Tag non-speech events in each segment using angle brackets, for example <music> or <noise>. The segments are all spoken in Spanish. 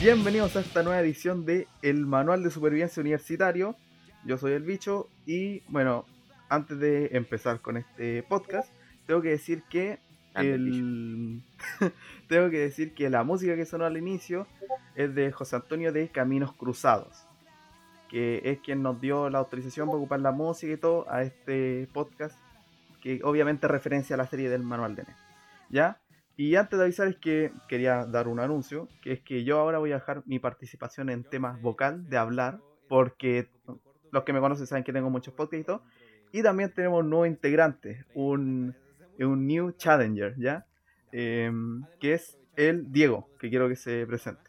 bienvenidos a esta nueva edición de El Manual de Supervivencia Universitario. Yo soy el bicho y bueno, antes de empezar con este podcast, tengo que decir que el... <laughs> tengo que decir que la música que sonó al inicio es de José Antonio de Caminos Cruzados, que es quien nos dio la autorización para ocupar la música y todo a este podcast, que obviamente referencia a la serie del Manual de N. ¿Ya? Y antes de avisar es que quería dar un anuncio, que es que yo ahora voy a dejar mi participación en temas vocal, de hablar, porque los que me conocen saben que tengo muchos podcasts y también tenemos un nuevo integrante, un, un new challenger, ¿ya? Em, que es el Diego, que quiero que se presente.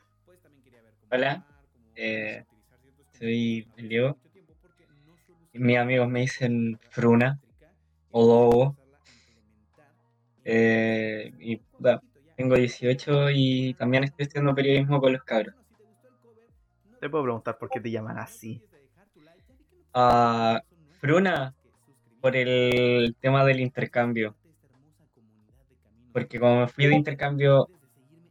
Hola, eh, soy el Diego. Mis amigos me dicen Fruna o Dogo. Eh, y tengo 18 y también estoy estudiando periodismo con los cabros. Te puedo preguntar por qué te llaman así. Uh, Fruna, por el tema del intercambio. Porque como me fui de intercambio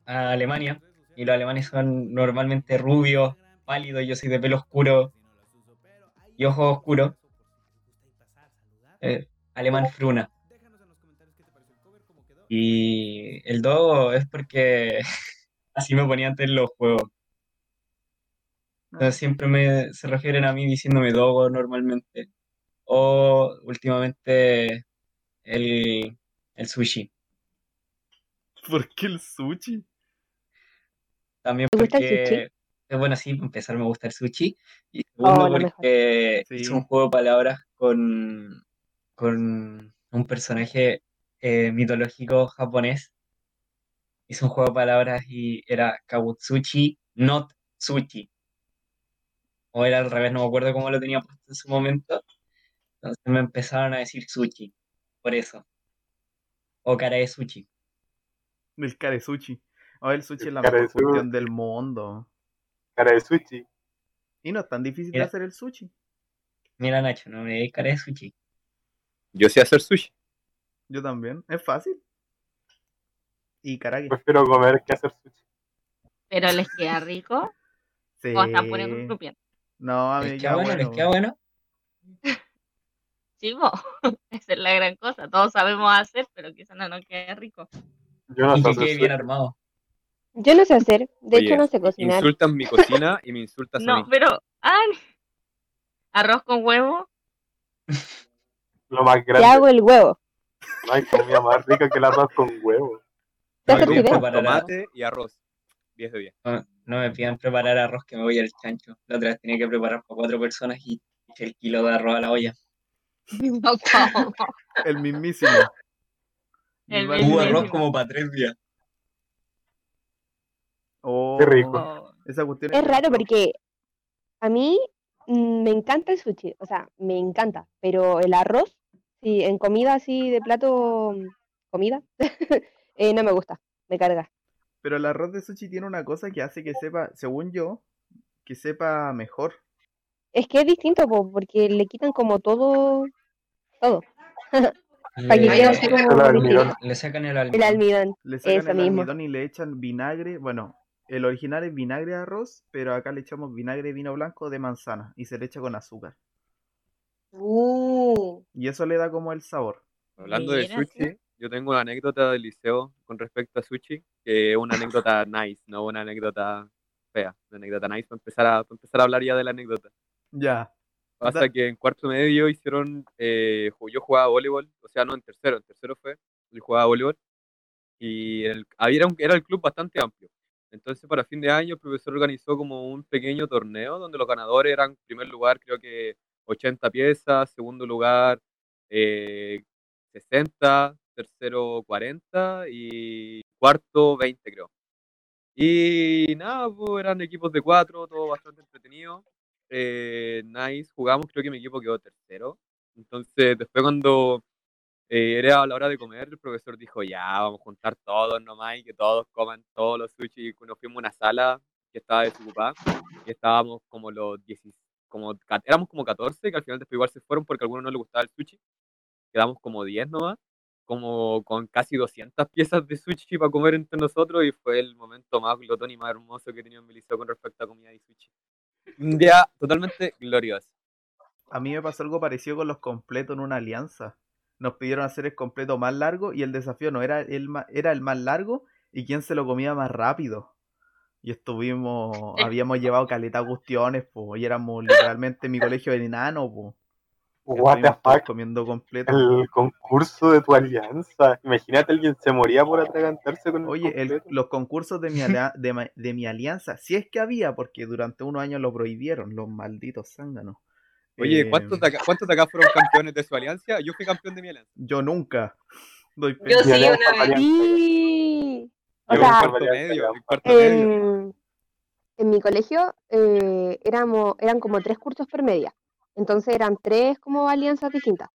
a Alemania, y los alemanes son normalmente rubios, pálidos, yo soy de pelo oscuro y ojos oscuros, eh, alemán Fruna. Y el Dogo es porque <laughs> así me ponía antes en los juegos. siempre me, se refieren a mí diciéndome Dogo normalmente. O últimamente el, el sushi. ¿Por qué el sushi? También porque, bueno, sí, empezar me gusta el sushi. Y segundo oh, porque es un juego de palabras con, con un personaje eh, mitológico japonés. Hizo un juego de palabras y era Kawutsuchi, not Sushi. O era al revés, no me acuerdo cómo lo tenía puesto en su momento. Entonces me empezaron a decir Sushi, por eso. O cara de Sushi. El cara sushi. O el sushi es la mejor función del mundo. Cara de sushi. Y no es tan difícil de hacer el sushi. Mira, Nacho, no me cara de sushi. Yo sé hacer sushi. Yo también. Es fácil. Y karagi. Prefiero comer que hacer sushi. ¿Pero les queda rico? <laughs> Sí. ¿O están poniendo escupiendo? No, a mí ¿Les queda bueno? ¿Les queda bueno? <laughs> Sí, <laughs> esa es la gran cosa. Todos sabemos hacer, pero quizás no nos quede rico. Yo no sé hacer bien armado. Yo no sé hacer, de hecho no sé cocinar. Insultan mi cocina y me insultas no, a mí. No, pero ah, arroz con huevo. Lo más grande. Te hago el huevo. No hay comida más rica que el arroz con huevo. No, tomate y arroz. 10 de 10. No, me pidan preparar arroz que me voy al chancho. La otra vez tenía que preparar para cuatro personas y eché el kilo de arroz a la olla. <laughs> el mismísimo. <laughs> El Hubo arroz como para tres días. Oh, Qué rico. Esa cuestión es raro porque a mí mm, me encanta el sushi, o sea, me encanta, pero el arroz Sí, en comida así de plato, comida, <laughs> eh, no me gusta, me carga. Pero el arroz de sushi tiene una cosa que hace que sepa, según yo, que sepa mejor. Es que es distinto, porque le quitan como todo, todo. <laughs> Le, sacan el almidón. El almidón. Le sacan el almidón y le echan vinagre. Bueno, el original es vinagre de arroz, pero acá le echamos vinagre de vino blanco de manzana y se le echa con azúcar. Uh. Y eso le da como el sabor. Hablando de sushi, yo tengo una anécdota del liceo con respecto a sushi, que es una anécdota nice, no una anécdota fea, una anécdota nice para empezar a, empezar a hablar ya de la anécdota. Ya. Pasa que en cuarto medio hicieron, eh, yo jugaba voleibol, o sea, no en tercero, en tercero fue, yo jugaba voleibol, y el, había un, era el club bastante amplio. Entonces, para fin de año, el profesor organizó como un pequeño torneo donde los ganadores eran, en primer lugar, creo que 80 piezas, segundo lugar 60, eh, tercero 40 y cuarto 20 creo. Y nada, pues, eran equipos de cuatro, todo bastante entretenido. Eh, nice, jugamos, creo que mi equipo quedó tercero. Entonces, después cuando eh, era a la hora de comer, el profesor dijo, ya, vamos a juntar todos nomás y que todos coman todos los sushi. Nos fuimos a una sala que estaba desocupada y estábamos como los 16 como, éramos como 14, que al final después igual se fueron porque a algunos no les gustaba el sushi. Quedamos como 10 nomás. como con casi 200 piezas de sushi para comer entre nosotros y fue el momento más glotón y más hermoso que he tenido en mi con respecto a comida y sushi. Un día totalmente glorioso. A mí me pasó algo parecido con los completos en una alianza. Nos pidieron hacer el completo más largo y el desafío no era el, era el más largo y quién se lo comía más rápido. Y estuvimos, habíamos llevado caleta gustiones, pues, y éramos literalmente mi colegio de enano, pues. What the fuck? Comiendo completo. El concurso de tu alianza. Imagínate alguien se moría por atragantarse con Oye, el, los concursos de mi, <laughs> de, mi alianza, si es que había, porque durante unos años lo prohibieron, los malditos zánganos. Oye, eh, ¿cuántos, de acá, ¿cuántos de acá fueron campeones de su alianza? Yo fui campeón de mi alianza. Yo nunca. Yo sí, una vez. O sea, en, medio, en, en, mi colegio eh, éramos, eran como tres cursos por media. Entonces eran tres como alianzas distintas.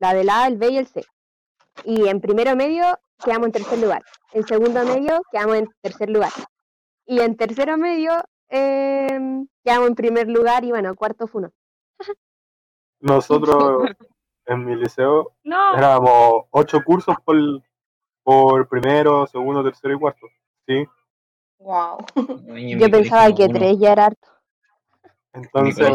La del A, el B y el C. Y en primero medio quedamos en tercer lugar. En segundo medio quedamos en tercer lugar. Y en tercero medio eh, quedamos en primer lugar y bueno, cuarto fue uno. Nosotros <laughs> en mi liceo éramos ocho cursos por, por primero, segundo, tercero y cuarto. Sí. Wow. Yo pensaba que tres ya era harto. Entonces,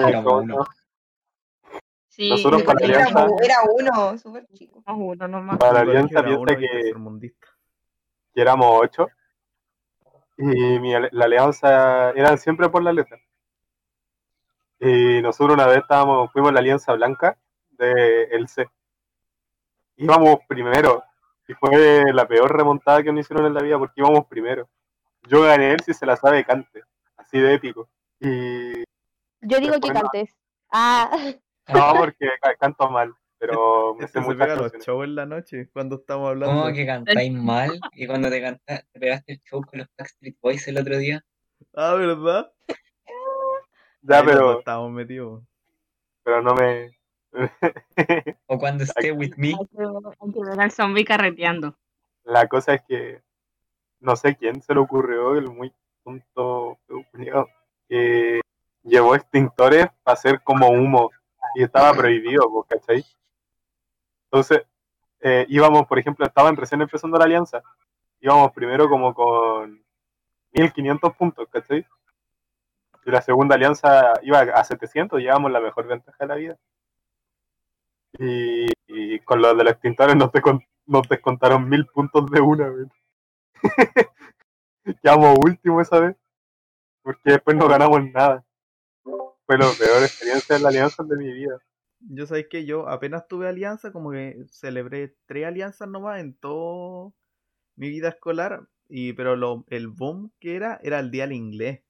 sí, nosotros para era, alianza, era uno, súper chico. Uno nomás. Para la alianza piensa que, que éramos ocho. Y mi, la alianza eran siempre por la letra. Y nosotros una vez estábamos, fuimos la alianza blanca del el C. Íbamos primero. Y fue la peor remontada que nos hicieron en la vida porque íbamos primero. Yo gané él si se la sabe cante. Así de épico. Y yo digo que cantes. Ah. <laughs> No, porque canto mal, pero me sé muchas los shows en la noche cuando estamos hablando. ¿Cómo que cantáis mal? Y cuando te, canta, te pegaste el show con los Backstreet Boys el otro día. Ah, ¿verdad? Ya, pero. Estábamos metidos. Pero no me. <laughs> o cuando esté with me. Hay que ver al zombie carreteando. La cosa es que. No sé quién se le ocurrió, el muy tonto. Que llevó extintores para hacer como humo y estaba prohibido, ¿cachai? Entonces, eh, íbamos, por ejemplo, estaban recién empezando la alianza, íbamos primero como con 1500 puntos, ¿cachai? Y la segunda alianza iba a 700, llevamos la mejor ventaja de la vida. Y, con lo de los extintores nos, nos descontaron mil puntos de una, <laughs> vez. Quedamos último esa vez, porque después no ganamos nada fue la peor experiencia de la alianza de mi vida. Yo sabéis que yo apenas tuve alianza, como que celebré tres alianzas nomás en toda mi vida escolar, y pero lo, el boom que era era el día del inglés,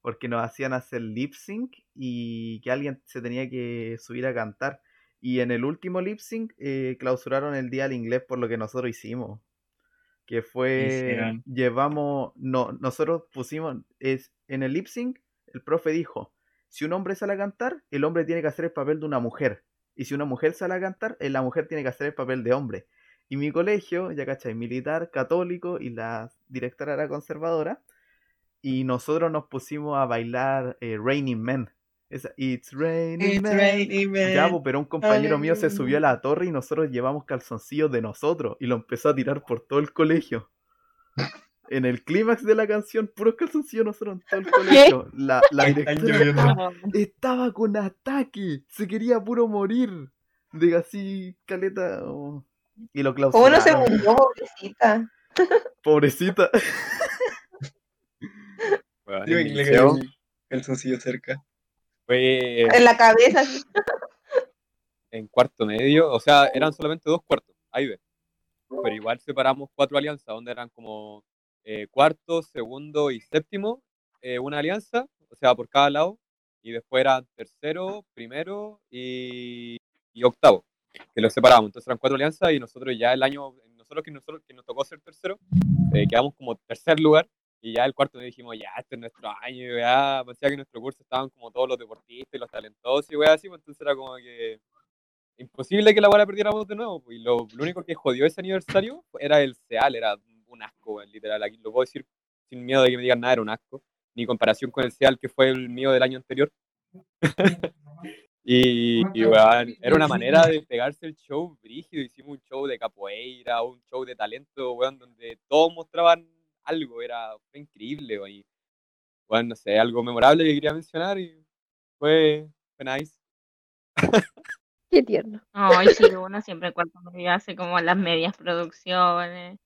porque nos hacían hacer lip sync y que alguien se tenía que subir a cantar. Y en el último lip sync eh, clausuraron el día del inglés por lo que nosotros hicimos. Que fue, llevamos, no, nosotros pusimos, es, en el lip sync, el profe dijo, si un hombre sale a cantar, el hombre tiene que hacer el papel de una mujer. Y si una mujer sale a cantar, eh, la mujer tiene que hacer el papel de hombre. Y mi colegio, ya cachai, militar, católico, y la directora era conservadora. Y nosotros nos pusimos a bailar eh, Raining Men. It's Raining Men. Ya, pero un compañero mío se subió a la torre y nosotros llevamos calzoncillos de nosotros. Y lo empezó a tirar por todo el colegio <laughs> en el clímax de la canción, puros calzoncillos nosotros en todo el <laughs> colegio. La, la directora <laughs> estaba, con ataque, se quería puro morir. De así, caleta. y lo clausuraron. ¿Cómo no se murió, pobrecita? Pobrecita. bueno, el calzoncillo cerca. Fue... En la cabeza. en cuarto medio, o sea, eran solamente dos cuartos, ahí ve. Pero igual separamos cuatro alianzas, donde eran como eh, cuarto, segundo y séptimo, eh, una alianza, o sea, por cada lado, y después era tercero, primero y, octavo, que los separamos. Entonces eran cuatro alianzas y nosotros ya el año, nosotros que, nosotros, que nos tocó ser tercero, eh, quedamos como tercer lugar. Y ya el cuarto dijimos, ya, este es nuestro año, ya, parecía que en nuestro curso estaban como todos los deportistas y los talentosos y wey así, pues entonces era como que imposible que la bola perdiéramos de nuevo. Pues, y lo, lo único que jodió ese aniversario era el SEAL, era un asco, literal. Aquí lo puedo decir sin miedo de que me digan nada, era un asco. Ni comparación con el SEAL que fue el mío del año anterior. <laughs> Y, era una manera de pegarse el show brígido. Hicimos un show de capoeira, un show de talento, weón, donde todos mostraban algo. Era increíble, weón. Y, bueno, no sé, algo memorable que quería mencionar y fue, fue nice. <laughs> Qué tierno. Ay, sí, uno siempre cuando medio hace como las medias producciones.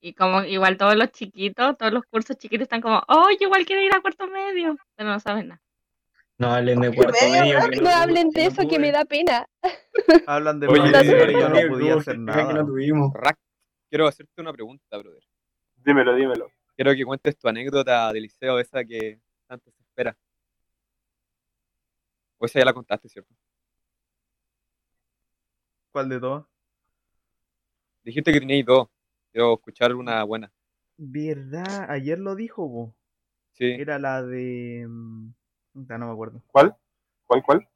Y como igual todos los chiquitos, todos los cursos chiquitos están como, oh, yo igual quiero ir a cuarto medio, pero no saben nada. No hablen de cuarto medio. no, hablen de eso que me da pena. Hablan de Oye, pero yo no podía hacer nada. no tuvimos. quiero hacerte una pregunta, brother. Dímelo, dímelo. Quiero que cuentes tu anécdota del liceo, esa que tanto se espera. O esa ya la contaste, ¿cierto? ¿Cuál de todas? Dijiste que teníais dos. Quiero escuchar una buena. ¿Verdad? Ayer lo dijo, vos. Sí. Era la de. Mm, no me acuerdo. ¿Cuál? ¿Cuál, cuál?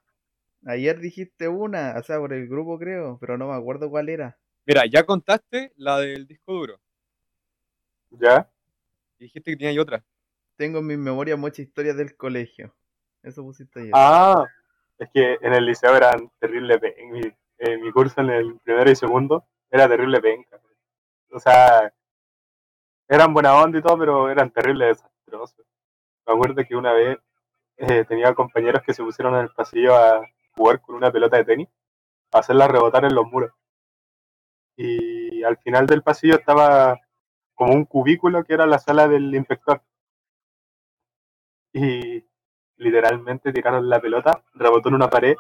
Ayer dijiste una, o sea, por el grupo creo, pero no me acuerdo cuál era. Mira, ya contaste la del disco duro. ¿Ya? dijiste que tenía otra. Tengo en mi memoria muchas historias del colegio. Eso pusiste ayer. Ah, es que en el liceo eran terrible mi, en mi curso en el primero y segundo era terrible penca. O sea, eran buena onda y todo, pero eran terrible desastrosos. Me acuerdo que una vez eh, tenía compañeros que se pusieron en el pasillo a jugar con una pelota de tenis, a hacerla rebotar en los muros. Y al final del pasillo estaba como un cubículo que era la sala del inspector. Y literalmente tiraron la pelota, rebotó en una pared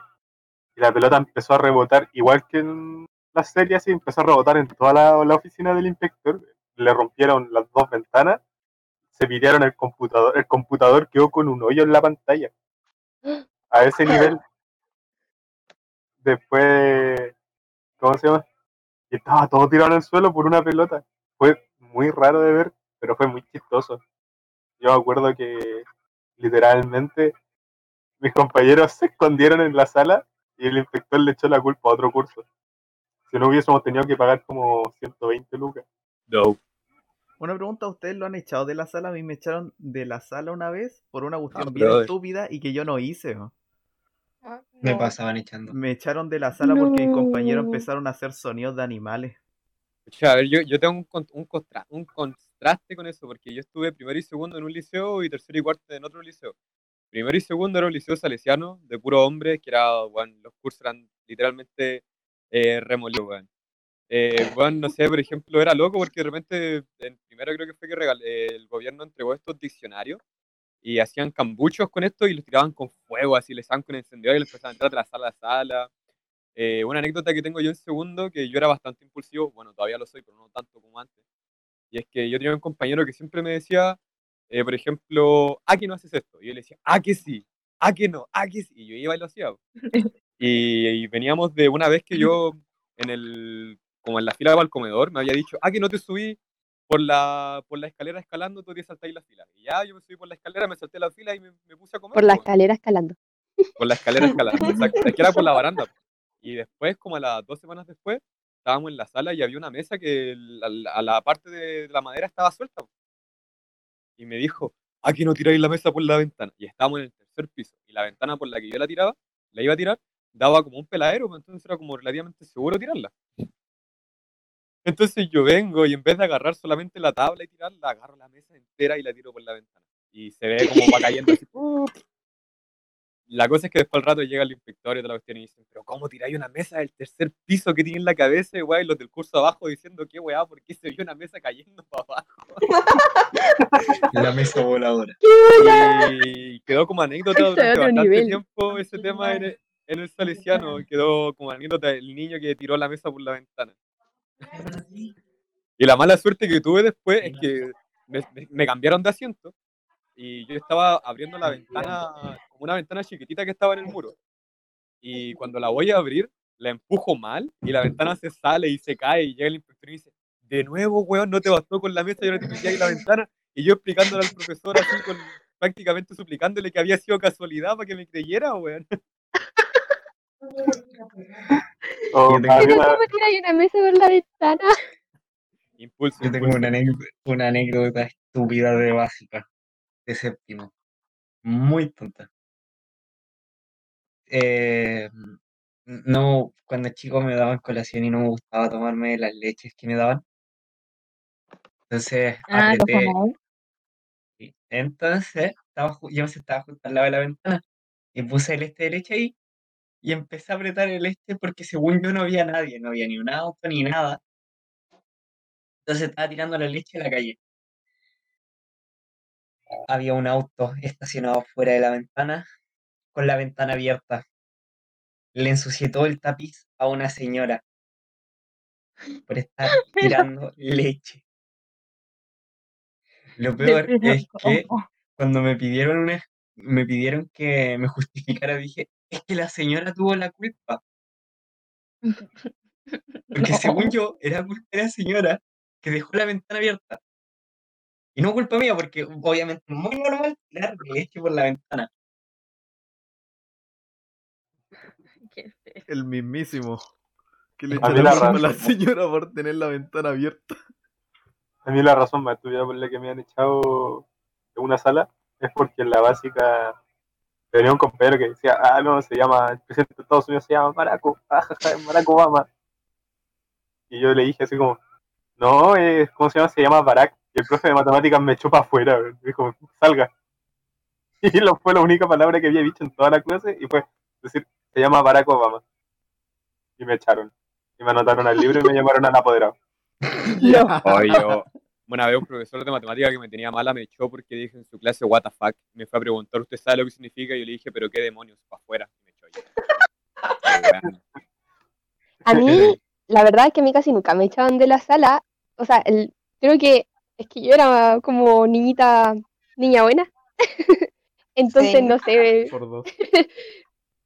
y la pelota empezó a rebotar, igual que en la serie, así empezó a rebotar en toda la, oficina del inspector. Le rompieron las dos ventanas, se pidieron el computador, el computador quedó con un hoyo en la pantalla. A ese nivel. Después, ¿cómo se llama? Y estaba todo tirado en el suelo por una pelota. Fue muy raro de ver, pero fue muy chistoso. Yo me acuerdo que literalmente mis compañeros se escondieron en la sala y el inspector le echó la culpa a otro curso. Si no hubiésemos tenido que pagar como 120 lucas. No. Una pregunta, ¿ustedes lo han echado de la sala? A mí me echaron de la sala una vez por una cuestión ah, bien estúpida y que yo no hice. Ah, me pasaban echando. Me echaron de la sala porque mis compañeros empezaron a hacer sonidos de animales. A ver, yo, yo tengo un, un, un contraste con eso, porque yo estuve primero y segundo en un liceo y tercero y cuarto en otro liceo. Primero y segundo era un liceo salesiano de puro hombre, que era, bueno, los cursos eran literalmente eh, remolidos, bueno. Eh, bueno, no sé, por ejemplo, era loco porque de repente, en primero creo que fue que el gobierno entregó estos diccionarios y hacían cambuchos con esto y los tiraban con fuego, así les daban con encendedor y les empezaban a entrar de la sala a sala. Eh, una anécdota que tengo yo en segundo, que yo era bastante impulsivo, bueno, todavía lo soy, pero no tanto como antes. Y es que yo tenía un compañero que siempre me decía, eh, por ejemplo, ¿a qué no haces esto? Y yo le decía, ¿a que sí? ¿A que no? ¿A que sí? Y yo iba y lo hacía. Y, veníamos de una vez que yo, en el, como en la fila al comedor, me había dicho, ¿a que no te subí por la, por la escalera escalando? Tú te saltáis la fila. Y ya yo me subí por la escalera, me salté la fila y me, puse a comer. Por la escalera escalando. Por la escalera escalando, exacto. Es que era por la baranda. Y después, como a las dos semanas después, estábamos en la sala y había una mesa que a la parte de la madera estaba suelta. Y me dijo, aquí no tiráis la mesa por la ventana. Y estábamos en el tercer piso. Y la ventana por la que yo la tiraba, la iba a tirar, daba como un peladero, entonces era como relativamente seguro tirarla. Entonces yo vengo y en vez de agarrar solamente la tabla y tirarla, agarro la mesa entera y la tiro por la ventana. Y se ve como va cayendo así. <laughs> La cosa es que después al rato llega el inspector y toda la cuestión y dicen, pero ¿cómo tiráis una mesa del tercer piso que tiene en la cabeza? Y los del curso abajo diciendo, qué weá, ¿por qué se vio una mesa cayendo para abajo? <laughs> la mesa voladora. Y quedó como anécdota durante bastante tiempo ese tema en el, salesiano. Quedó como anécdota el niño que tiró la mesa por la ventana. Y la mala suerte que tuve después es que me cambiaron de asiento y yo estaba abriendo la ventana, como una ventana chiquitita que estaba en el muro. Y cuando la voy a abrir, la empujo mal y la ventana se sale y se cae y llega el inspector y dice, de nuevo, weón, no te bastó con la mesa y ahora te metí ahí la ventana. Y yo explicándole al profesor así, con, prácticamente suplicándole que había sido casualidad para que me creyera, weón. <laughs> Oh, ¿Cómo tiráis una mesa por la ventana? Impulso. Yo tengo una anécdota, una anécdota estúpida de básica de séptimo. Muy tonta. eh, no, cuando chico me daban colación y no me gustaba tomarme las leches que me daban. Entonces Ah, entonces estaba, yo se estaba justo al lado de la ventana y puse el este de leche ahí y empecé a apretar el este porque según yo no había nadie, no había ni un auto ni nada. Entonces estaba tirando la leche a la calle. Había un auto estacionado fuera de la ventana con la ventana abierta. Le ensucié todo el tapiz a una señora por estar <laughs> tirando leche. Lo peor es que cuando me pidieron una, me pidieron que me justificara, dije, es que la señora tuvo la culpa. <laughs> Porque según yo, era culpa de la señora que dejó la ventana abierta. Y no culpa mía, porque obviamente es muy normal tirar leche por la ventana. <laughs> Qué feo. El mismísimo. Que le echó la la a la señora por tener la ventana abierta. A mí la razón más estudiada por la que me han echado de una sala es porque en la básica tenía un compañero que decía, ah, no, se llama, el presidente de Estados Unidos se llama Barack, O- ah, ja, ja, Barack Obama. Y yo le dije así como, no, es, ¿cómo se llama? Se llama Barack. Y el profe de matemáticas me echó para afuera, dijo, salga. <laughs> Y lo, fue la única palabra que había dicho en toda la clase y fue decir, se llama Barack Obama. Y me echaron. Y me anotaron al libro y me llamaron al apoderado. <laughs> No. Oye, yo, una vez un profesor de matemática que me tenía mala me echó porque dije en su clase, what the fuck. Me fue a preguntar, ¿usted sabe lo que significa? Y yo le dije, ¿pero qué demonios? Para afuera. Y me echó ya. A mí, la verdad es que a mí casi nunca me echaban de la sala. O sea, el, creo que es que yo era como niñita, niña buena. <laughs> Entonces, Sí. no sé, Por dos. <laughs>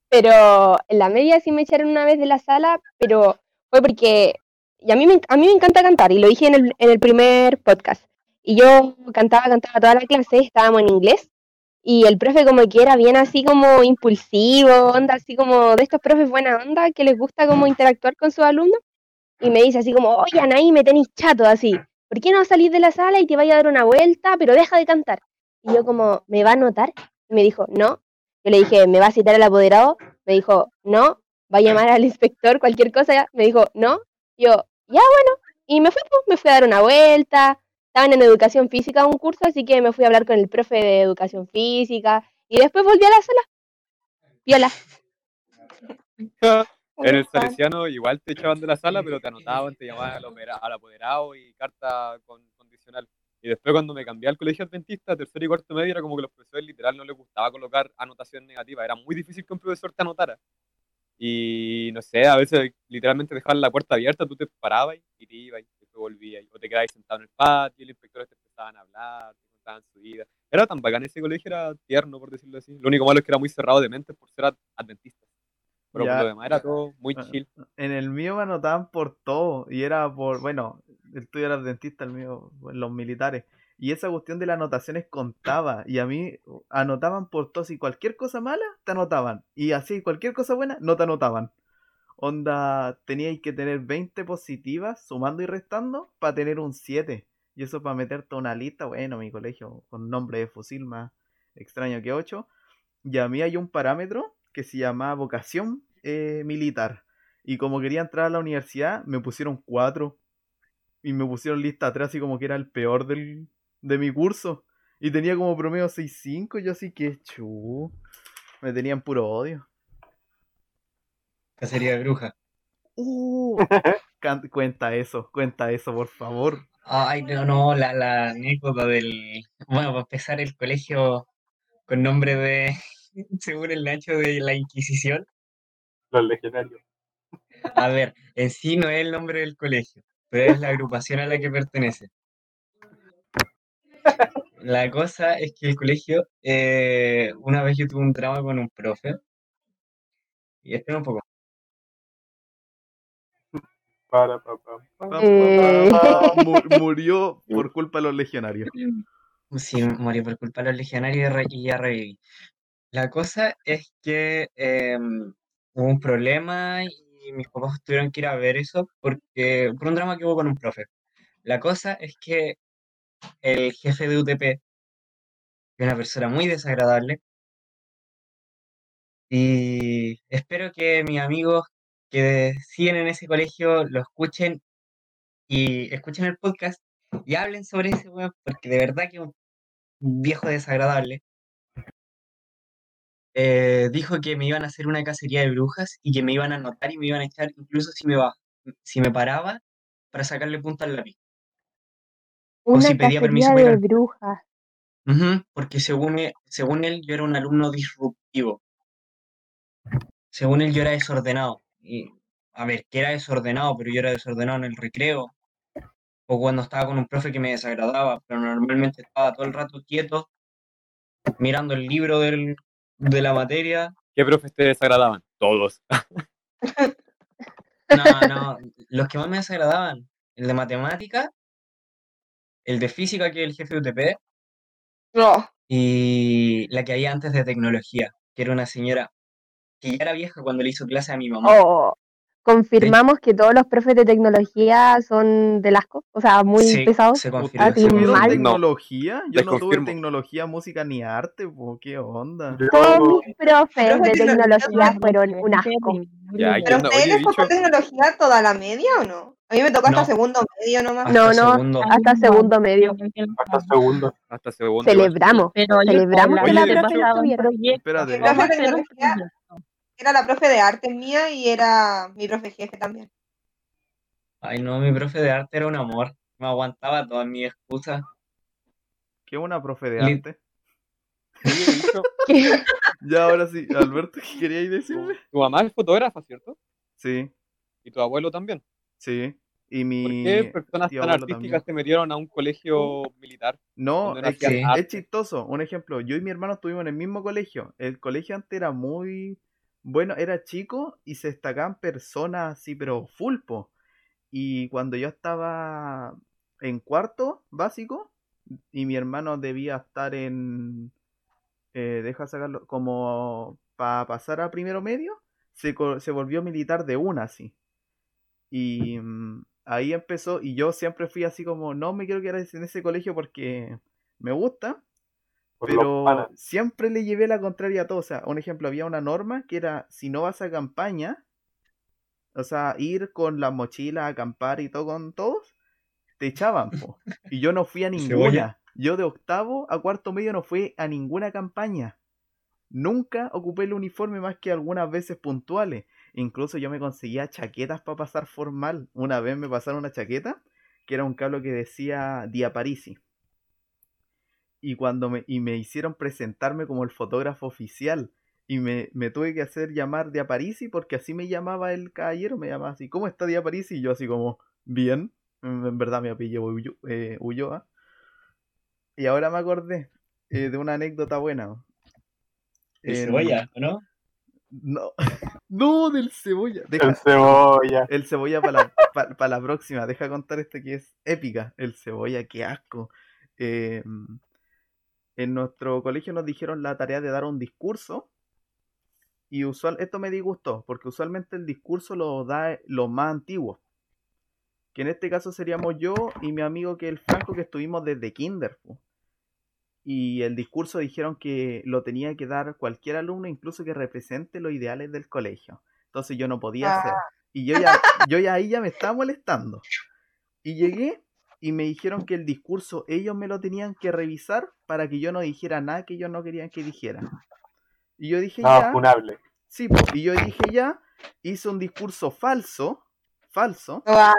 pero en la media sí me echaron una vez de la sala, pero fue porque y a mí me, a mí me encanta cantar y lo dije en el, en el primer podcast. Y yo cantaba, cantaba toda la clase, estábamos en inglés y el profe como que era bien así como impulsivo, onda así como de estos profes buena onda que les gusta como interactuar con sus alumnos y me dice así como, oye Anaí, me tenéis chato así, ¿por qué no salís de la sala y te vaya a dar una vuelta, pero deja de cantar? Y yo como, ¿me va a notar? Y me dijo, no. Yo le dije, ¿me va a citar al apoderado? Me dijo, no. ¿Va a llamar al inspector? Cualquier cosa. Me dijo, no. Yo, ya bueno. Y me fui, pues, me fui a dar una vuelta. Estaban en educación física un curso, así que me fui a hablar con el profe de educación física. Y después volví a la sala. Viola. <laughs> En el Salesiano igual te echaban de la sala, pero te anotaban, te llamaban <laughs> al, apoderado y carta con, condicional. Y después cuando me cambié al colegio adventista, tercero y cuarto medio, era como que los profesores literal no les gustaba colocar anotación negativa. Era muy difícil que un profesor te anotara. Y no sé, a veces literalmente dejaban la puerta abierta, tú te parabas y te ibas y después volvías. O te quedabas sentado en el patio y los inspectores te empezaban a hablar, te contaban su vida. Era tan bacán ese colegio, era tierno, por decirlo así. Lo único malo es que era muy cerrado de mente por ser ad- adventista. Pero Ya. por lo demás era todo muy Ah, chill. En el mío me anotaban por todo. Y era por, bueno, el tuyo era dentista, el mío, los militares. Y esa cuestión de las anotaciones contaba. Y a mí anotaban por todo. Si cualquier cosa mala, te anotaban. Y así, cualquier cosa buena, no te anotaban. Onda, teníais que tener 20 positivas, sumando y restando, para tener un 7. Y eso para meterte a una lista, bueno, mi colegio, con nombre de fusil más extraño que 8. Y a mí hay un parámetro que se llama vocación eh, militar. Y como quería entrar a la universidad, me pusieron 4. Y me pusieron lista atrás, así como que era el peor del, de mi curso. Y tenía como promedio 6.5. Yo así que chu. Me tenían puro odio. Cacería de bruja. Uh, <laughs> cuenta eso, cuenta eso, por favor. Ay, no, no, la, la anécdota del. Bueno, para empezar, el colegio con nombre de. <laughs> Según el Nacho de la Inquisición. Los legionarios. A ver, en sí no es el nombre del colegio, pero es la agrupación a la que pertenece. La cosa es que el colegio, eh, una vez yo tuve un drama con un profe. Y espera un poco. Para, pa, pa, pa. Pa, pa, Eh. pa, pa, mu- murió por culpa de los legionarios. Sí, morí por culpa de los legionarios y ya reviví. La cosa es que em, hubo un problema y mis papás tuvieron que ir a ver eso porque por un drama que hubo con un profe. La cosa es que el jefe de UTP, es una persona muy desagradable, y espero que mis amigos que siguen en ese colegio lo escuchen y escuchen el podcast y hablen sobre ese weón, porque de verdad que un viejo desagradable. Eh, dijo que me iban a hacer una cacería de brujas y que me iban a anotar y me iban a echar incluso si me, va, si me paraba para sacarle punta al lápiz. Una o si pedía permiso de brujas. porque según él, según él yo era un alumno disruptivo. Según él yo era desordenado. Y, a ver, que era desordenado, pero yo era desordenado en el recreo. O cuando estaba con un profe que me desagradaba, pero normalmente estaba todo el rato quieto, mirando el libro del, de la materia. ¿Qué profes te desagradaban? Todos. no, no, los que más me desagradaban, el de matemática, el de física, que es el jefe de UTP, no. y la que había antes de tecnología, que era una señora que ya era vieja cuando le hizo clase a mi mamá. Oh, confirmamos que todos los profes de tecnología son del asco, o sea, muy pesados. Se confirma. tecnología? Yo no tuve tecnología, música ni arte, ¿qué onda? Todos mis profes de tecnología fueron un asco. ¿Pero ustedes fue tecnología toda la media o no? A mí me tocó hasta segundo medio nomás. No, no, hasta segundo medio. Hasta segundo. Hasta segundo. Celebramos. Pero celebramos que la profe Espérate era la profe de arte mía y era mi profe jefe también. Ay, no, mi profe de arte era un amor. Me aguantaba todas mis excusas. ¿Qué una profe de arte? <laughs> ya, ahora sí. Alberto, ¿qué queríais decirme? Tu mamá es fotógrafa, ¿cierto? Sí. ¿Y tu abuelo también? Sí. Y mi... ¿Por qué personas tan artísticas te metieron a un colegio militar? No, es, es chistoso. Un ejemplo, yo y mi hermano estuvimos en el mismo colegio. El colegio antes era muy bueno, era chico y se destacaban personas así, pero fulpo. Y cuando yo estaba en cuarto básico y mi hermano debía estar en... Eh, deja sacarlo, como para pasar a primero medio, se, se volvió militar de una así. Y mm, ahí empezó, y yo siempre fui así como, no me quiero quedar en ese colegio porque me gusta, pero siempre le llevé la contraria a todo. O sea, un ejemplo, había una norma que era, si no vas a campaña, o sea, ir con la mochila a acampar y todo con todos, te echaban, po. <laughs> Y yo no fui a ninguna. Yo de octavo a cuarto medio no fui a ninguna campaña. Nunca ocupé el uniforme más que algunas veces puntuales. Incluso yo me conseguía chaquetas para pasar formal. Una vez me pasaron una chaqueta que era un cable que decía Diaparisi y cuando me, y me hicieron presentarme como el fotógrafo oficial y me, tuve que hacer llamar de Aparisi porque así me llamaba el caballero, me llamaba así, ¿cómo está de Aparisi? Y yo así como, bien, en verdad me apellido eh, Ulloa. Y ahora me acordé eh, de una anécdota buena. ¿El cebolla, no? No, <laughs> no, del cebolla. el cebolla. El cebolla para la, la próxima. Deja contar este que es épica. El cebolla, qué asco. Eh, en nuestro colegio nos dijeron la tarea de dar un discurso y usual, esto me disgustó, porque usualmente el discurso lo da los más antiguos. Que en este caso seríamos yo y mi amigo que es el Franco, que estuvimos desde Kinder. Y el discurso dijeron que lo tenía que dar cualquier alumno, incluso que represente los ideales del colegio. Entonces yo no podía hacer. Ah. Y yo ya, yo ya ahí ya me estaba molestando. Y llegué y me dijeron que el discurso ellos me lo tenían que revisar para que yo no dijera nada que ellos no querían que dijera. Y yo dije ya. Sí, y yo dije ya, hice un discurso falso, falso. Ah,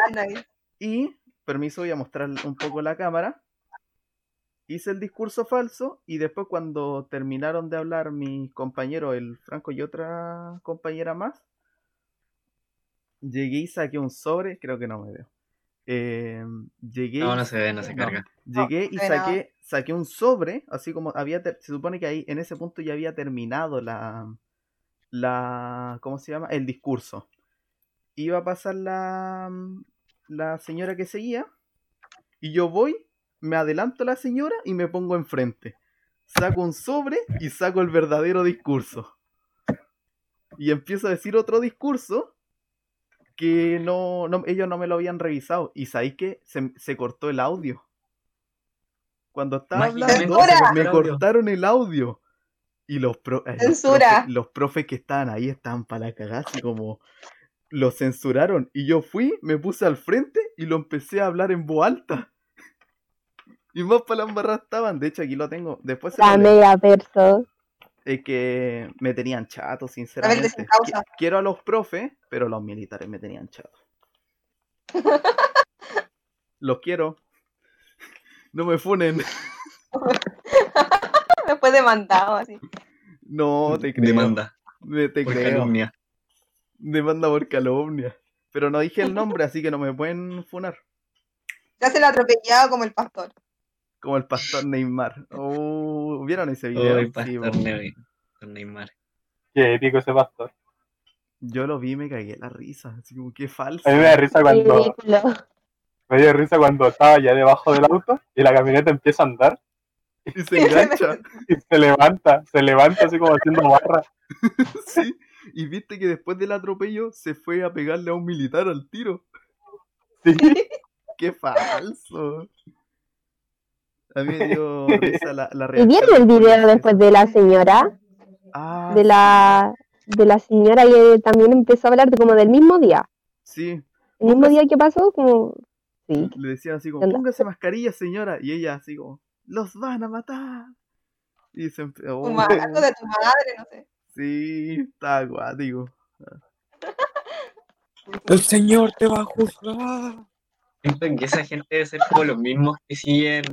y, permiso, voy a mostrar un poco la cámara. Hice el discurso falso y después cuando terminaron de hablar mis compañeros, el Franco y otra compañera más, llegué y saqué un sobre, creo que no me veo eh, llegué. No, no se ve, no se carga. Llegué y saqué, saqué un sobre, así como había. Se supone que ahí en ese punto ya había terminado la. la ¿Cómo se llama? El discurso. Iba a pasar la. la señora que seguía. Y yo voy, me adelanto a la señora y me pongo enfrente. Saco un sobre y saco el verdadero discurso. Y empiezo a decir otro discurso que no, ellos no me lo habían revisado. Y sabéis que se, cortó el audio. Cuando estaba hablando, me cortaron el audio. Y los, pro, eh. Los, profes, que estaban ahí estaban para cagar, así como lo censuraron. Y yo fui, me puse al frente y lo empecé a hablar en voz alta. <laughs> Y más para la estaban. De hecho, aquí lo tengo. Después se La media perso. Es que me tenían chato, sinceramente. Quiero a los profes, pero los militares me tenían chato. <laughs> los quiero. No me funen. <laughs> fue demandado así. No, te creo. Demanda. te por creo. calumnia. Demanda por calumnia. Pero no dije el nombre, así que no me pueden funar. Ya se lo atropellado como el pastor. Como el pastor Neymar. Oh, ¿Vieron ese video? el pastor Neymar. Qué épico ese pastor. Yo lo vi y me cagué la risa. Así como qué falso. A mí me da risa cuando. Me dio risa cuando estaba ya debajo del auto y la camioneta empieza a andar y se engancha. <laughs> y se levanta, se levanta así como haciendo barra. <laughs> sí, y viste que después del atropello se fue a pegarle a un militar al tiro. Sí. Qué falso. A mí me dio risa la, la reacción. ¿Y vieron el video después de la señora? Ah, de la de la señora que también empezó a hablar de como del mismo día. Sí. El mismo día que pasó, como sí. Le decían así como, póngase mascarilla, señora, y ella así como, los van a matar. Y se oh. de tu madre, no sé. Sí, está acuático. <laughs> El Señor te va a juzgar. Siento que esa gente debe ser como los mismos que siguen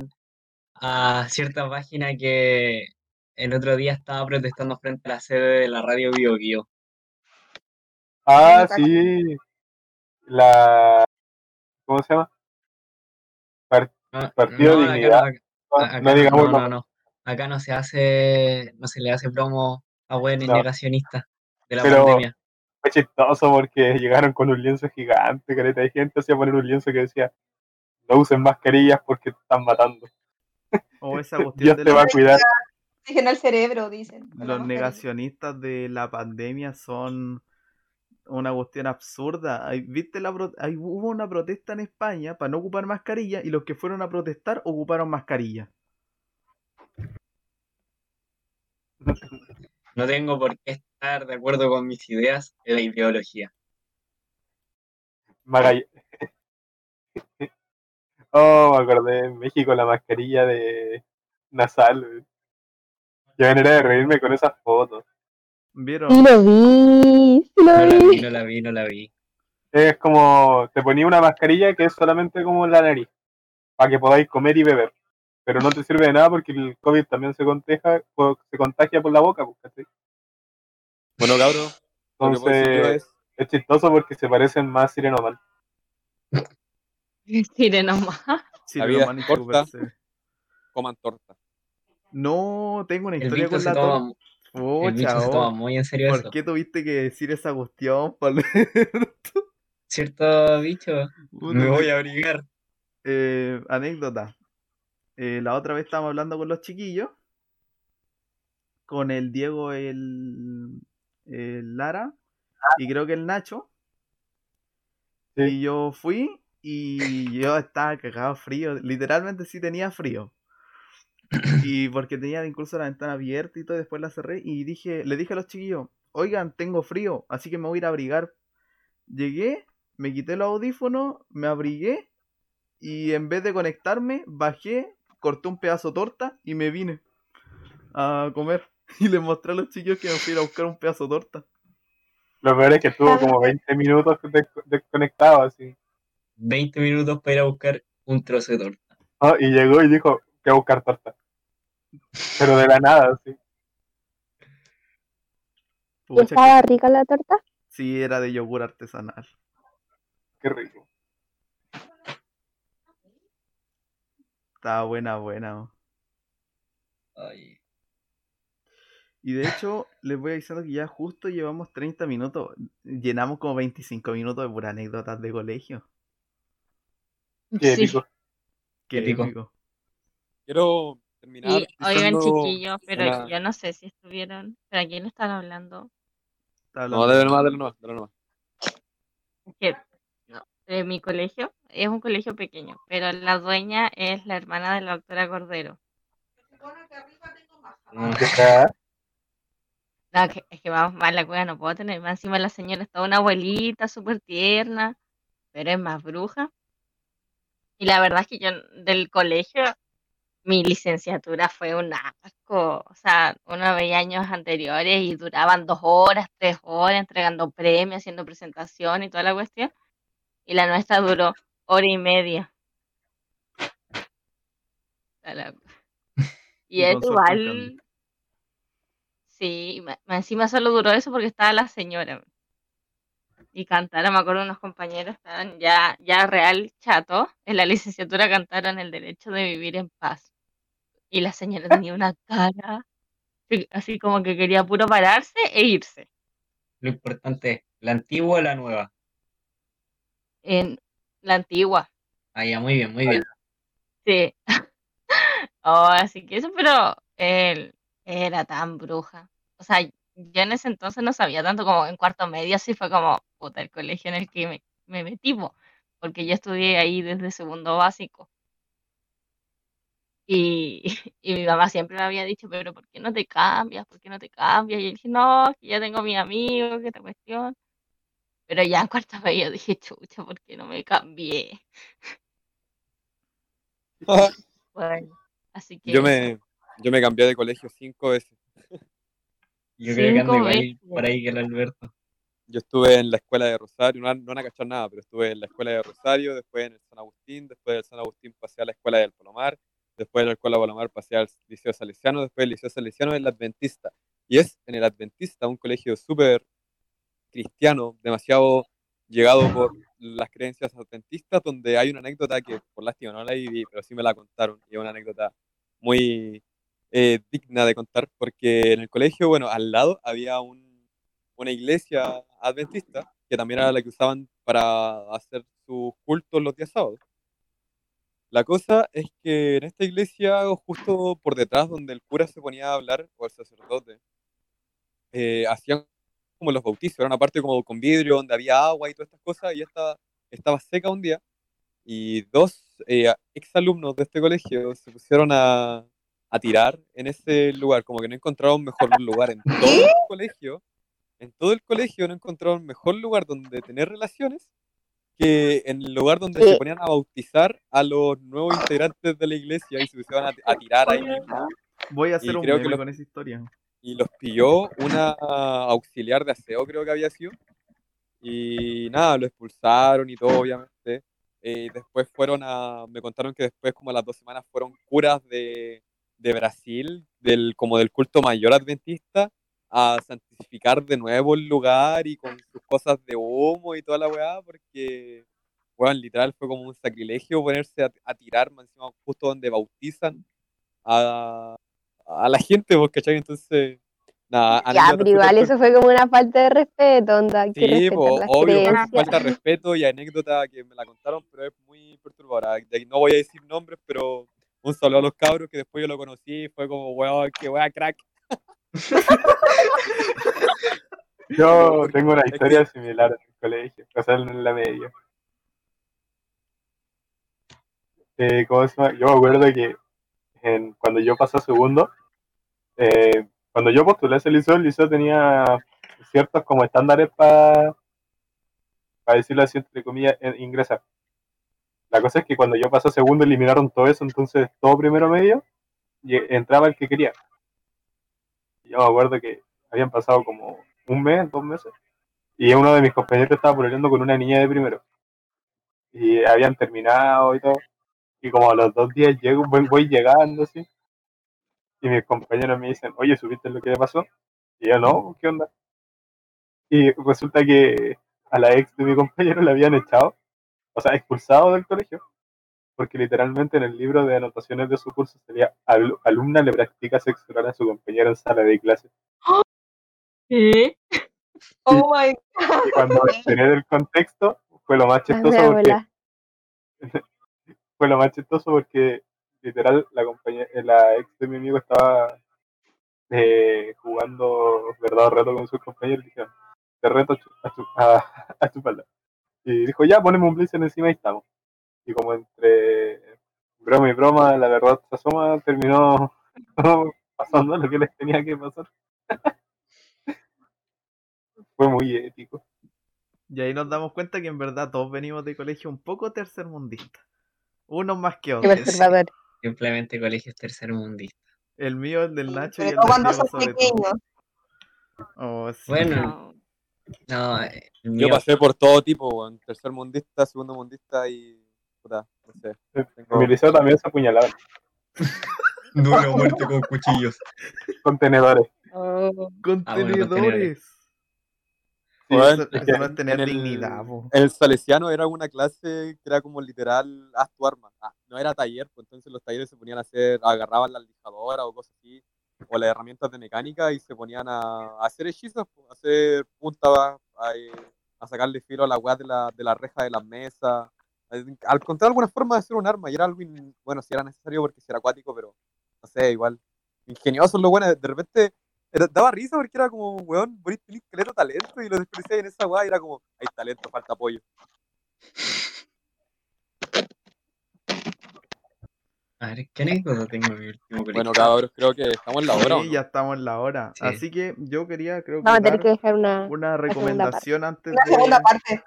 a cierta página que el otro día estaba protestando frente a la sede de la radio Bio Bio. Ah, sí. La. ¿Cómo se llama? Partido Dignidad. Acá, no, no, no, Acá no se hace, no se le hace promo a buen no. negacionista de la pandemia. Fue chistoso porque llegaron con un lienzo gigante, careta de gente hacía poner un lienzo que decía no usen mascarillas porque te están matando. O <laughs> esa cuestión Dios te va a cuidar. Oxígeno al cerebro, dicen. Los negacionistas de la pandemia son una cuestión absurda. ¿Viste la hubo una protesta en España para no ocupar mascarilla y los que fueron a protestar ocuparon mascarilla. No tengo por qué estar de acuerdo con mis ideas de la ideología. Oh, me acordé en México la mascarilla de nasal. Yo venía de reírme con esas fotos. ¿Vieron? Sí lo vi, no La vi, no la vi, no la vi. Es como, te ponía una mascarilla que es solamente como la nariz, para que podáis comer y beber. Pero no te sirve de nada porque el COVID también se contagia, se contagia por la boca, pues, Bueno, cabrón. Entonces, es... chistoso porque se parecen más Sirenoman. Sirenoman. La vida es corta, coman torta. No, tengo una historia con la torta. Pucha, muy en serio ¿Por qué tuviste que decir esa cuestión, <laughs> Cierto bicho, me voy a abrigar. Eh, anécdota. Eh, la otra vez estábamos hablando con los chiquillos. Con el Diego, el, el Lara y creo que el Nacho. Y yo fui y yo estaba cagado frío. Literalmente sí tenía frío. <clears throat> Y porque tenía incluso la ventana abierta y todo, después la cerré y dije, le dije a los chiquillos, oigan, tengo frío, así que me voy a ir a abrigar. Llegué, me quité los audífonos, me abrigué y en vez de conectarme, bajé, corté un pedazo de torta y me vine a comer. <laughs> Y les mostré a los chiquillos que me fui a buscar un pedazo de torta. Lo peor es que estuvo como 20 minutos desconectado así. 20 minutos para ir a buscar un trozo de torta. Ah, y llegó y dijo, que a buscar torta. Pero de la nada, sí. estaba rica la torta? Sí, era de yogur artesanal. Qué rico. Estaba buena, buena. Ay. Y de hecho, les voy diciendo que ya justo llevamos 30 minutos. Llenamos como 25 minutos de pura anécdotas de colegio. Qué rico. Qué rico. Quiero terminar. oigan, chiquillos, pero yo no sé si estuvieron. ¿Pero a quién están hablando? No, de nuevo, de nuevo, de. Que, no, de mi colegio es un colegio pequeño, pero la dueña es la hermana de la doctora Cordero. No, es que vamos más la cueva no puedo tener. Más encima la señora está una abuelita súper tierna, pero es más bruja. Y la verdad es que yo del colegio, mi licenciatura fue un asco. O sea, uno veía años anteriores y duraban dos horas, tres horas entregando premios, haciendo presentación y toda la cuestión. Y la nuestra duró hora y media. <laughs> Y es igual. Sí, encima solo duró eso porque estaba la señora. Y cantaron, me acuerdo, unos compañeros estaban ya, ya real chato. En la licenciatura cantaron el derecho de vivir en paz. Y la señora tenía una <laughs> cara así como que quería puro pararse e irse. Lo importante es, ¿la antigua o la nueva? En la antigua. Ah, ya, muy bien, muy bien. Sí. <laughs> oh, así que eso, pero él era tan bruja. O sea, yo en ese entonces no sabía tanto como en cuarto medio, así fue como, puta, el colegio en el que me, me metí, porque yo estudié ahí desde segundo básico. Y, <laughs> y, mi mamá siempre me había dicho, pero ¿por qué no te cambias? ¿Por qué no te cambias? Y yo dije, no, que ya tengo mi amigo, que esta cuestión. Pero ya en cuarto medio dije, chucha, ¿por qué no me cambié? <laughs> bueno, así que... Yo me, yo me cambié de colegio cinco veces. Yo creo que ando igual por ahí que el Alberto. Yo estuve en la escuela de Rosario, no, no van a cachar nada, pero estuve en la escuela de Rosario, después en el San Agustín, después del San Agustín pasé a la escuela del Palomar, después de la escuela Palomar pasé al Liceo Salesiano, después del Liceo Salesiano el Adventista. Y es en el Adventista, un colegio súper cristiano, demasiado llegado por las creencias adventistas, donde hay una anécdota que por lástima no la viví, pero sí me la contaron, y es una anécdota muy eh, digna de contar, porque en el colegio, bueno, al lado había una iglesia adventista, que también era la que usaban para hacer sus cultos los días sábados. La cosa es que en esta iglesia, justo por detrás donde el cura se ponía a hablar, o el sacerdote, eh, hacían como los bautizos, era una parte como con vidrio, donde había agua y todas estas cosas, y esta estaba seca un día, y dos eh, exalumnos de este colegio se pusieron a, a tirar en ese lugar, como que no encontraron mejor lugar en todo el colegio, en todo el colegio no encontraron mejor lugar donde tener relaciones que en el lugar donde se ponían a bautizar a los nuevos integrantes de la iglesia y se pusieron a, tirar ahí mismo. Voy a hacer un creo que con esa historia. Y los pilló una auxiliar de aseo, creo que había sido. Y nada, lo expulsaron y todo, obviamente. Y después fueron a. Me contaron que después, como a las dos semanas, fueron curas de, de Brasil, del, como del culto mayor adventista, a santificar de nuevo el lugar y con sus cosas de humo y toda la weá, porque, bueno, literal fue como un sacrilegio ponerse a, tirar encima justo donde bautizan a, a la gente, pues, ¿cachai? Entonces, nada. Ya, pero igual eso fue como una falta de respeto, onda. Sí, pues, obvio, falta de respeto y anécdota que me la contaron, pero es muy perturbadora. No voy a decir nombres, pero un saludo a los cabros que después yo lo conocí y fue como, weón, qué weá crack. <laughs> yo tengo una historia similar en el colegio, o en la media. Eh, ¿cómo se llama? Yo me acuerdo que cuando yo pasé a segundo, eh, cuando yo postulé ese liceo, el liceo tenía ciertos como estándares para, para decirlo así, entre comillas, ingresar. La cosa es que cuando yo pasé a segundo eliminaron todo eso, entonces todo primero medio y entraba el que quería. Yo me acuerdo que habían pasado como un mes, dos meses, y uno de mis compañeros estaba peleando con una niña de primero. Y habían terminado y todo. Y como a los dos días llego, voy, llegando así. Y mis compañeros me dicen, oye, ¿subiste lo que le pasó? Y yo, no, ¿qué onda? Y resulta que a la ex de mi compañero le habían echado o sea, expulsado del colegio, porque literalmente en el libro de anotaciones de su curso sería alumna le practica sexo oral a su compañero en sala de clase. ¿Qué? <laughs> Oh my god. Y cuando tener el contexto, fue lo más chistoso porque <laughs> fue lo más chistoso porque literal la compañera, la ex de mi amigo estaba eh, jugando verdad o reto con sus compañeros y dijeron, te reto a, tu, a, <laughs> a, tu y dijo, ya, ponemos un blazer encima y estamos. Y como entre broma y broma, la verdad se asoma, terminó <laughs> pasando lo que les tenía que pasar. <laughs> fue muy épico. Y ahí nos damos cuenta que en verdad todos venimos de colegio un poco tercermundista. Unos más que otros. Simplemente colegios tercermundistas. El mío, el del Nacho y el cuando son pequeños. Oh, bueno, no, yo pasé por todo tipo, tercer mundista, segundo mundista y puta, no sé. Mi liceo también se apuñalaron. <laughs> Duro muerte con cuchillos. Contenedores. Oh. Contenedores. eso, no es tener dignidad. El salesiano era una clase que era como literal, haz tu arma. Ah, no era taller, pues entonces los talleres se ponían a hacer, agarraban la lijadora o cosas así, o las herramientas de mecánica y se ponían a, hacer hechizos, pues, a hacer puntas, a, a, sacarle filo a la weá de la, de la reja de las mesas. Al encontrar alguna forma de hacer un arma y era algo, bueno, si era necesario porque si era acuático, pero no sé, igual. Ingeniosos lo bueno, de repente daba risa porque era como, weón, bonito, tenés caleta talento y lo desperdicié en esa weá y era como, hay talento, falta apoyo. <laughs> A ver, ¿qué anécdota tengo mi último Bueno, cabros, creo que estamos en la hora. Sí, ya estamos en la hora. Así que yo quería, creo que. Vamos a tener que dejar una, una recomendación antes de. Una segunda parte.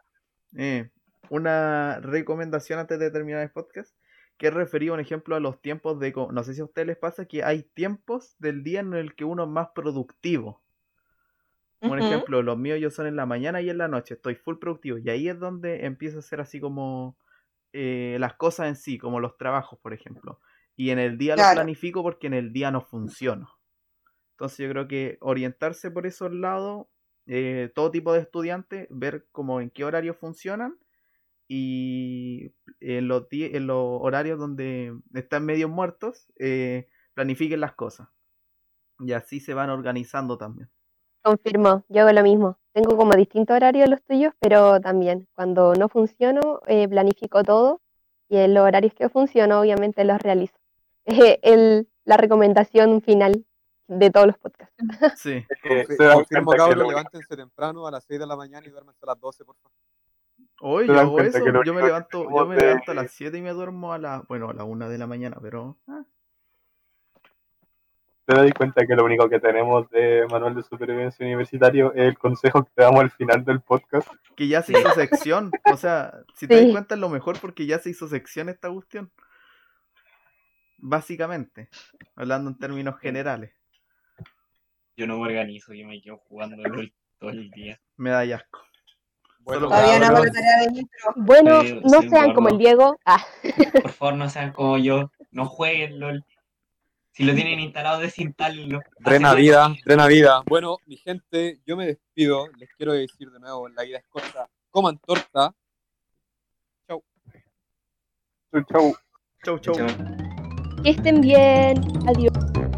Eh, una recomendación antes de terminar el podcast. Que refería un ejemplo a los tiempos de. No sé si a ustedes les pasa que hay tiempos del día en el que uno es más productivo. Por ejemplo, los míos yo son en la mañana y en la noche. Estoy full productivo. Y ahí es donde empiezo a hacer así como eh, las cosas en sí, como los trabajos, por ejemplo. Y en el día lo planifico porque en el día no funciona. Entonces yo creo que orientarse por esos lados, eh, todo tipo de estudiantes, ver como en qué horarios funcionan y en los, en los horarios donde están medio muertos, eh, planifiquen las cosas. Y así se van organizando también. Confirmo, yo hago lo mismo. Tengo como distintos horarios los tuyos, pero también cuando no funciono, eh, planifico todo y en los horarios que funciono, obviamente los realizo. <laughs> el, la recomendación final de todos los podcasts. Sí. Confirmo, cabrón, levántense temprano a las 6 de la mañana y duermen a las 12, por favor. Hoy yo hago eso, yo me levanto, yo me levanto a las 7 y me duermo a la, bueno, a la 1 de la mañana, pero... Ah te das cuenta que lo único que tenemos de manual de supervivencia universitario es el consejo que te damos al final del podcast. Que ya se hizo sección. O sea, si te das cuenta es lo mejor porque ya se hizo sección esta cuestión. Básicamente. Hablando en términos generales. Yo no me organizo, yo me quedo jugando todo el día. Me da asco. Bueno, Todavía no <laughs> Bueno, no sean como el Diego. Ah. <laughs> Por favor, no sean como yo. No jueguen LOL. Si lo tienen instalado, desinstalenlo. Drena vida, drena vida. Bueno, mi gente, yo me despido. Les quiero decir de nuevo, la vida es corta. Coman torta. Chau. Chau, chau. Chau, chau. Que estén bien. Adiós.